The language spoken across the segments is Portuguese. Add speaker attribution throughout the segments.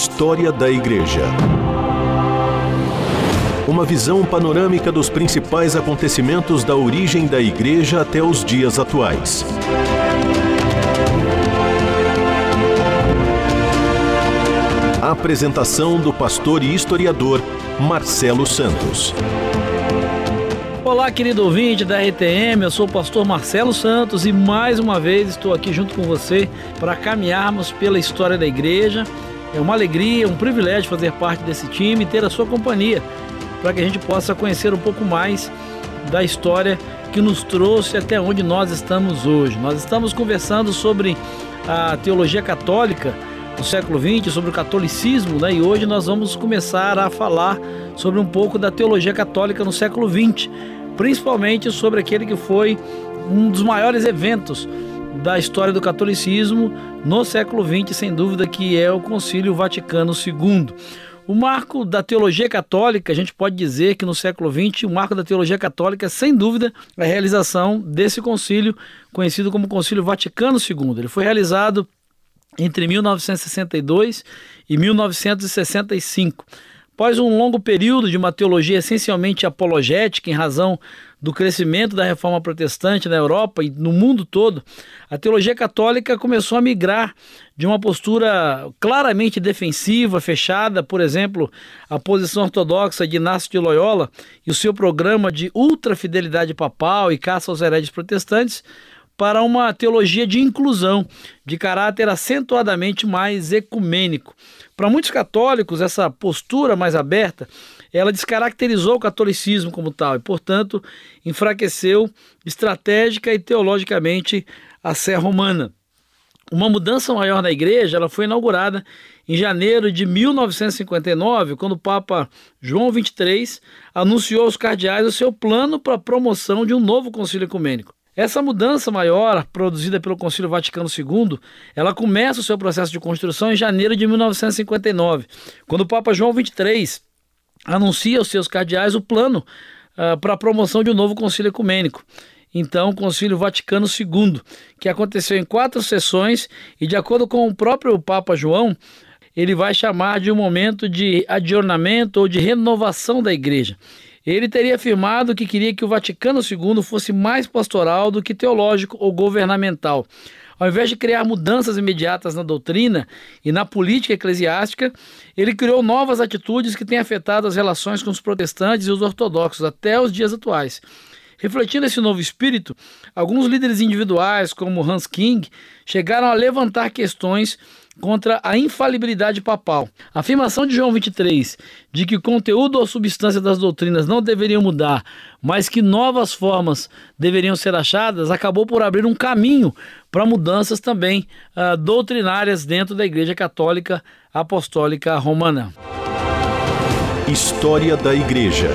Speaker 1: História da Igreja. Uma visão panorâmica dos principais acontecimentos da origem da Igreja até os dias atuais. Apresentação do pastor e historiador Marcelo Santos.
Speaker 2: Olá, querido ouvinte da RTM, eu sou o pastor Marcelo Santos e mais uma vez estou aqui junto com você para caminharmos pela história da igreja. É uma alegria, um privilégio fazer parte desse time e ter a sua companhia para que a gente possa conhecer um pouco mais da história que nos trouxe até onde nós estamos hoje. Nós estamos conversando sobre a teologia católica no século XX, sobre o catolicismo, né? e hoje nós vamos começar a falar sobre um pouco da teologia católica no século XX principalmente sobre aquele que foi um dos maiores eventos da história do catolicismo no século XX, sem dúvida, que é o Concílio Vaticano II. O marco da teologia católica, a gente pode dizer que no século XX, o marco da teologia católica é, sem dúvida, a realização desse concílio, conhecido como Concílio Vaticano II. Ele foi realizado entre 1962 e 1965. Após um longo período de uma teologia essencialmente apologética, em razão do crescimento da reforma protestante na Europa e no mundo todo, a teologia católica começou a migrar de uma postura claramente defensiva, fechada, por exemplo, a posição ortodoxa de Inácio de Loyola e o seu programa de ultrafidelidade papal e caça aos hereges protestantes, para uma teologia de inclusão, de caráter acentuadamente mais ecumênico. Para muitos católicos, essa postura mais aberta, ela descaracterizou o catolicismo como tal e, portanto, enfraqueceu estratégica e teologicamente a Sé Romana. Uma mudança maior na igreja ela foi inaugurada em janeiro de 1959, quando o Papa João XXIII anunciou aos cardeais o seu plano para a promoção de um novo concílio ecumênico. Essa mudança maior, produzida pelo Concílio Vaticano II, ela começa o seu processo de construção em janeiro de 1959, quando o Papa João XXIII anuncia aos seus cardeais o plano uh, para a promoção de um novo concílio ecumênico. Então, o Concílio Vaticano II, que aconteceu em quatro sessões e, de acordo com o próprio Papa João, ele vai chamar de um momento de adornamento ou de renovação da igreja. Ele teria afirmado que queria que o Vaticano II fosse mais pastoral do que teológico ou governamental. Ao invés de criar mudanças imediatas na doutrina e na política eclesiástica, ele criou novas atitudes que têm afetado as relações com os protestantes e os ortodoxos até os dias atuais. Refletindo esse novo espírito, alguns líderes individuais, como Hans King, chegaram a levantar questões contra a infalibilidade papal. A afirmação de João 23 de que o conteúdo ou substância das doutrinas não deveriam mudar, mas que novas formas deveriam ser achadas, acabou por abrir um caminho para mudanças também uh, doutrinárias dentro da Igreja Católica Apostólica Romana.
Speaker 1: História da Igreja.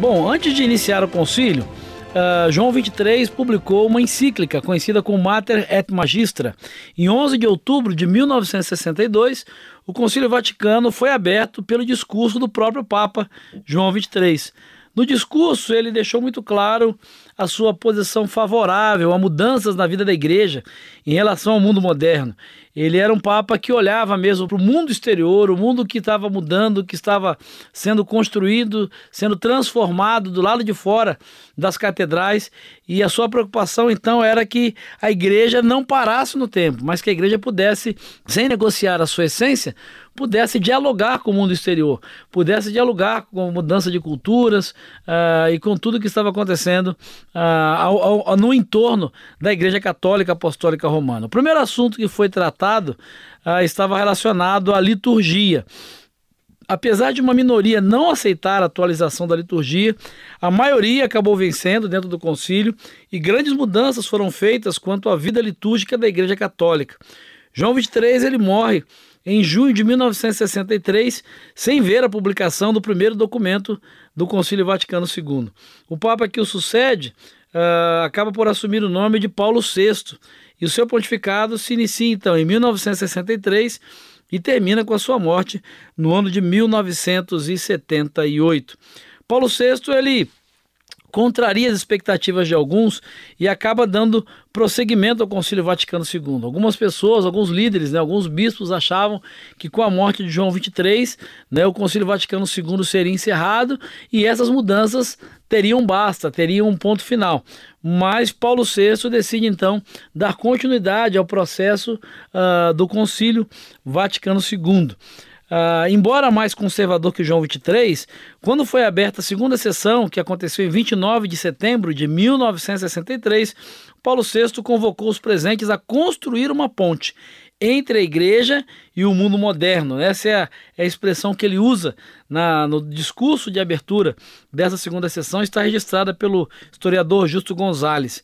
Speaker 2: Bom, antes de iniciar o concílio, uh, João 23 publicou uma encíclica conhecida como Mater et Magistra. Em 11 de outubro de 1962, o Concílio Vaticano foi aberto pelo discurso do próprio Papa João 23. No discurso, ele deixou muito claro a sua posição favorável a mudanças na vida da igreja em relação ao mundo moderno. Ele era um papa que olhava mesmo para o mundo exterior, o mundo que estava mudando, que estava sendo construído, sendo transformado do lado de fora das catedrais, e a sua preocupação então era que a igreja não parasse no tempo, mas que a igreja pudesse, sem negociar a sua essência, pudesse dialogar com o mundo exterior, pudesse dialogar com a mudança de culturas uh, e com tudo que estava acontecendo uh, ao, ao, no entorno da Igreja Católica Apostólica Romana. O primeiro assunto que foi tratado uh, estava relacionado à liturgia. Apesar de uma minoria não aceitar a atualização da liturgia, a maioria acabou vencendo dentro do concílio e grandes mudanças foram feitas quanto à vida litúrgica da Igreja Católica. João 23 ele morre em junho de 1963, sem ver a publicação do primeiro documento do Concílio Vaticano II. O Papa que o sucede uh, acaba por assumir o nome de Paulo VI, e o seu pontificado se inicia então em 1963 e termina com a sua morte no ano de 1978. Paulo VI ele contraria as expectativas de alguns e acaba dando prosseguimento ao Concílio Vaticano II. Algumas pessoas, alguns líderes, né, alguns bispos achavam que com a morte de João XXIII, né, o Concílio Vaticano II seria encerrado e essas mudanças teriam basta, teriam um ponto final. Mas Paulo VI decide então dar continuidade ao processo uh, do Concílio Vaticano II. Uh, embora mais conservador que João 23, quando foi aberta a segunda sessão, que aconteceu em 29 de setembro de 1963, Paulo VI convocou os presentes a construir uma ponte entre a igreja e o mundo moderno. Essa é a, é a expressão que ele usa na, no discurso de abertura dessa segunda sessão, está registrada pelo historiador Justo Gonzalez.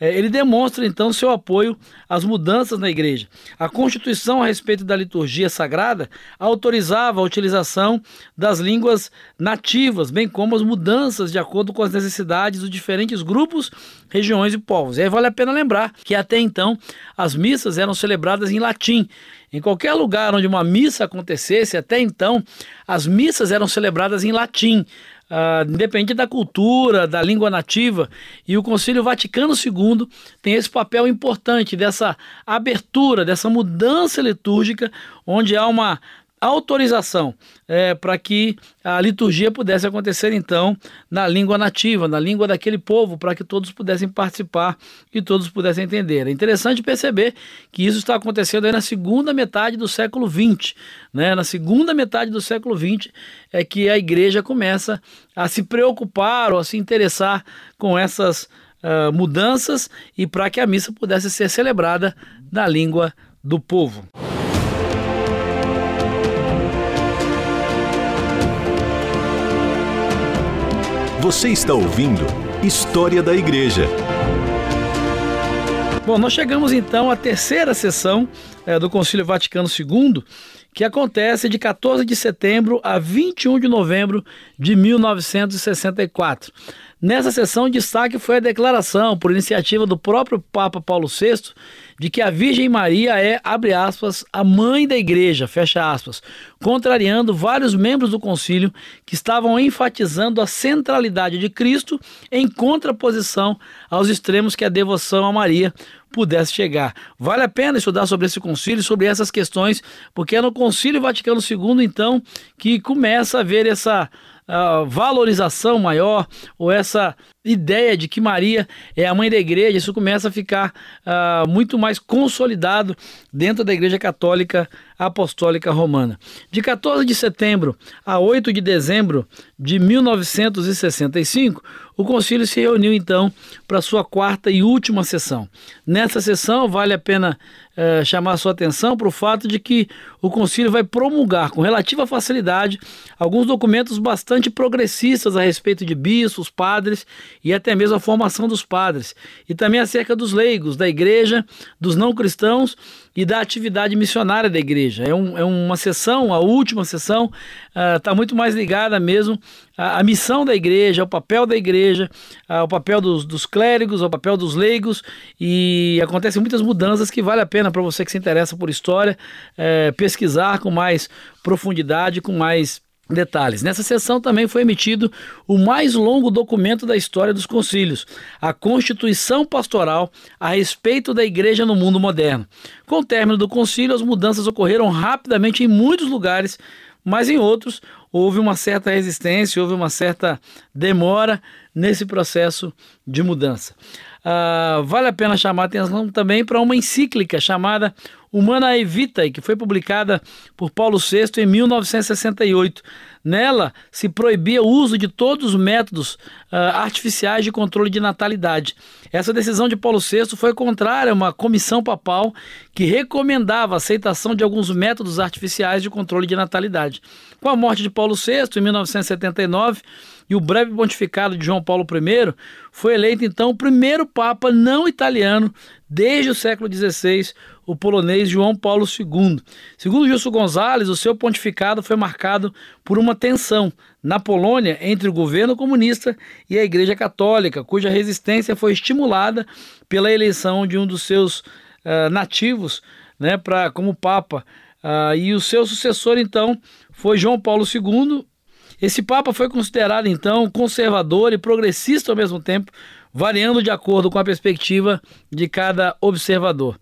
Speaker 2: É, ele demonstra então seu apoio às mudanças na igreja. A Constituição a respeito da liturgia sagrada autorizava a utilização das línguas nativas, bem como as mudanças de acordo com as necessidades dos diferentes grupos, regiões e povos. E aí vale a pena lembrar que até então as missas eram celebradas em latim. Em qualquer lugar onde uma missa acontecesse, até então, as missas eram celebradas em latim. Uh, independente da cultura, da língua nativa, e o Concílio Vaticano II tem esse papel importante dessa abertura, dessa mudança litúrgica, onde há uma autorização é, para que a liturgia pudesse acontecer então na língua nativa, na língua daquele povo, para que todos pudessem participar e todos pudessem entender. É interessante perceber que isso está acontecendo na segunda metade do século XX. Né? Na segunda metade do século XX é que a igreja começa a se preocupar ou a se interessar com essas uh, mudanças e para que a missa pudesse ser celebrada na língua do povo.
Speaker 1: Você está ouvindo História da Igreja.
Speaker 2: Bom, nós chegamos então à terceira sessão é, do Concílio Vaticano II, que acontece de 14 de setembro a 21 de novembro de 1964. Nessa sessão, destaque foi a declaração, por iniciativa do próprio Papa Paulo VI, de que a Virgem Maria é, abre aspas, a mãe da igreja, fecha aspas, contrariando vários membros do concílio que estavam enfatizando a centralidade de Cristo em contraposição aos extremos que a devoção a Maria pudesse chegar. Vale a pena estudar sobre esse concílio, sobre essas questões, porque é no Concílio Vaticano II, então, que começa a ver essa valorização maior ou essa ideia de que Maria é a mãe da igreja, isso começa a ficar uh, muito mais consolidado dentro da Igreja Católica Apostólica Romana. De 14 de setembro a 8 de dezembro de 1965, o concílio se reuniu então para sua quarta e última sessão. Nessa sessão, vale a pena uh, chamar sua atenção para o fato de que o concílio vai promulgar com relativa facilidade alguns documentos bastante progressistas a respeito de bispos, padres e até mesmo a formação dos padres, e também acerca dos leigos, da igreja, dos não cristãos e da atividade missionária da igreja. É, um, é uma sessão, a última sessão, está uh, muito mais ligada mesmo à, à, missão da igreja, ao papel da igreja, ao papel dos, dos clérigos, ao papel dos leigos, e acontecem muitas mudanças que vale a pena para você que se interessa por história é, pesquisar com mais profundidade, com mais detalhes. Nessa sessão também foi emitido o mais longo documento da história dos concílios, a Constituição Pastoral a respeito da Igreja no mundo moderno. Com o término do concílio, as mudanças ocorreram rapidamente em muitos lugares, mas em outros houve uma certa resistência, houve uma certa demora nesse processo de mudança. Uh, vale a pena chamar atenção também para uma encíclica chamada Humanae Vitae, que foi publicada por Paulo VI em 1968. Nela se proibia o uso de todos os métodos uh, artificiais de controle de natalidade. Essa decisão de Paulo VI foi contrária a uma comissão papal que recomendava a aceitação de alguns métodos artificiais de controle de natalidade. Com a morte de Paulo VI em 1979 e o breve pontificado de João Paulo I, foi eleito então o primeiro papa não italiano desde o século XVI, o polonês João Paulo II. Segundo Justo Gonzalez, o seu pontificado foi marcado por uma tensão na Polônia entre o governo comunista e a Igreja Católica, cuja resistência foi estimulada pela eleição de um dos seus uh, nativos né, pra, como Papa. Uh, e o seu sucessor, então, foi João Paulo II, Esse Papa foi considerado então conservador e progressista ao mesmo tempo, variando de acordo com a perspectiva de cada observador.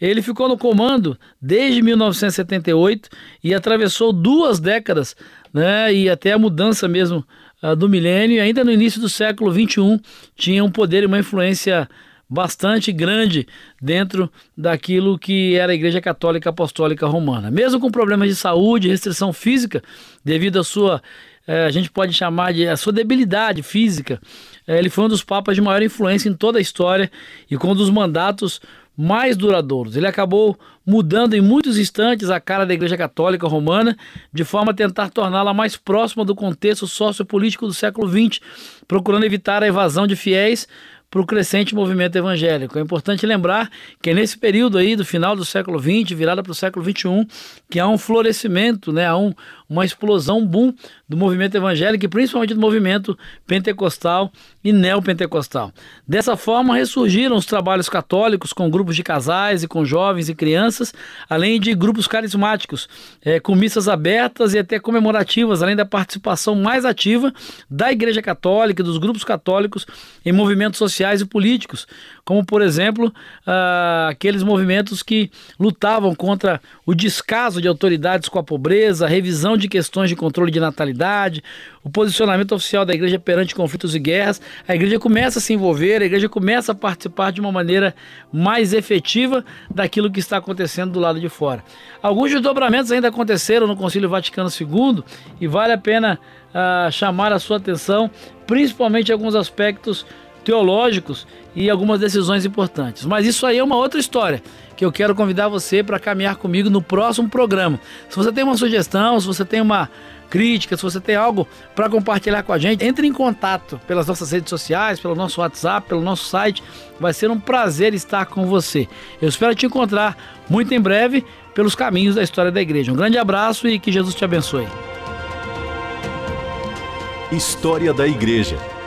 Speaker 2: Ele ficou no comando desde 1978 e atravessou duas décadas, né, e até a mudança mesmo uh, do milênio, e ainda no início do século XXI tinha um poder e uma influência bastante grande dentro daquilo que era a Igreja Católica Apostólica Romana. Mesmo com problemas de saúde, restrição física, devido à sua, eh, a gente pode chamar de a sua debilidade física, eh, ele foi um dos papas de maior influência em toda a história e com um dos mandatos mais duradouros. Ele acabou mudando em muitos instantes a cara da Igreja Católica Romana, de forma a tentar torná-la mais próxima do contexto sociopolítico do século XX, procurando evitar a evasão de fiéis para o crescente movimento evangélico. É importante lembrar que é nesse período aí do final do século XX, virada para o século XXI, que há um florescimento, né, há um, uma explosão, boom do movimento evangélico e principalmente do movimento pentecostal e neopentecostal. Dessa forma, ressurgiram os trabalhos católicos com grupos de casais e com jovens e crianças, além de grupos carismáticos, é, com missas abertas e até comemorativas, além da participação mais ativa da Igreja Católica e dos grupos católicos em movimentos sociais e políticos, como, por exemplo, ah, aqueles movimentos que lutavam contra o descaso de autoridades com a pobreza, a revisão de questões de controle de natalidade, o posicionamento oficial da igreja perante conflitos e guerras. A igreja começa a se envolver, a igreja começa a participar de uma maneira mais efetiva daquilo que está acontecendo do lado de fora. Alguns desdobramentos ainda aconteceram no Concílio Vaticano II e vale a pena uh, chamar a sua atenção, principalmente alguns aspectos teológicos e algumas decisões importantes. Mas isso aí é uma outra história que eu quero convidar você para caminhar comigo no próximo programa. Se você tem uma sugestão, se você tem uma crítica, se você tem algo para compartilhar com a gente, entre em contato pelas nossas redes sociais, pelo nosso WhatsApp, pelo nosso site. Vai ser um prazer estar com você. Eu espero te encontrar muito em breve pelos caminhos da história da igreja. Um grande abraço e que Jesus te abençoe.
Speaker 1: História da Igreja